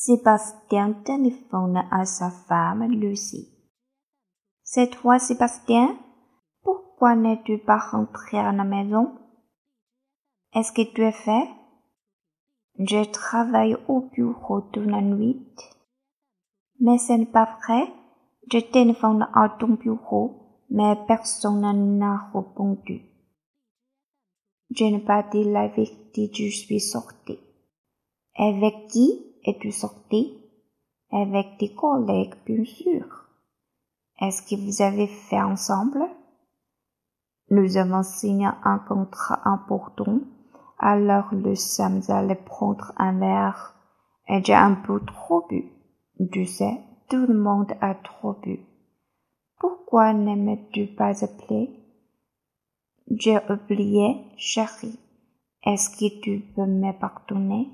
Sébastien téléphone à sa femme Lucie. C'est toi, Sébastien? Pourquoi n'es-tu pas rentré à la maison? Est-ce que tu es fait? Je travaille au bureau toute la nuit. Mais ce n'est pas vrai. Je téléphone à ton bureau, mais personne n'a répondu. Je n'ai pas dit avec qui je suis sorti. Avec qui? Es-tu sorti? Avec tes collègues, bien sûr. Est-ce que vous avez fait ensemble? Nous avons signé un contrat important alors nous sommes allés prendre un verre et j'ai un peu trop bu. Tu sais, tout le monde a trop bu. Pourquoi n'aimes-tu pas appeler? J'ai oublié, chérie. Est-ce que tu peux me pardonner?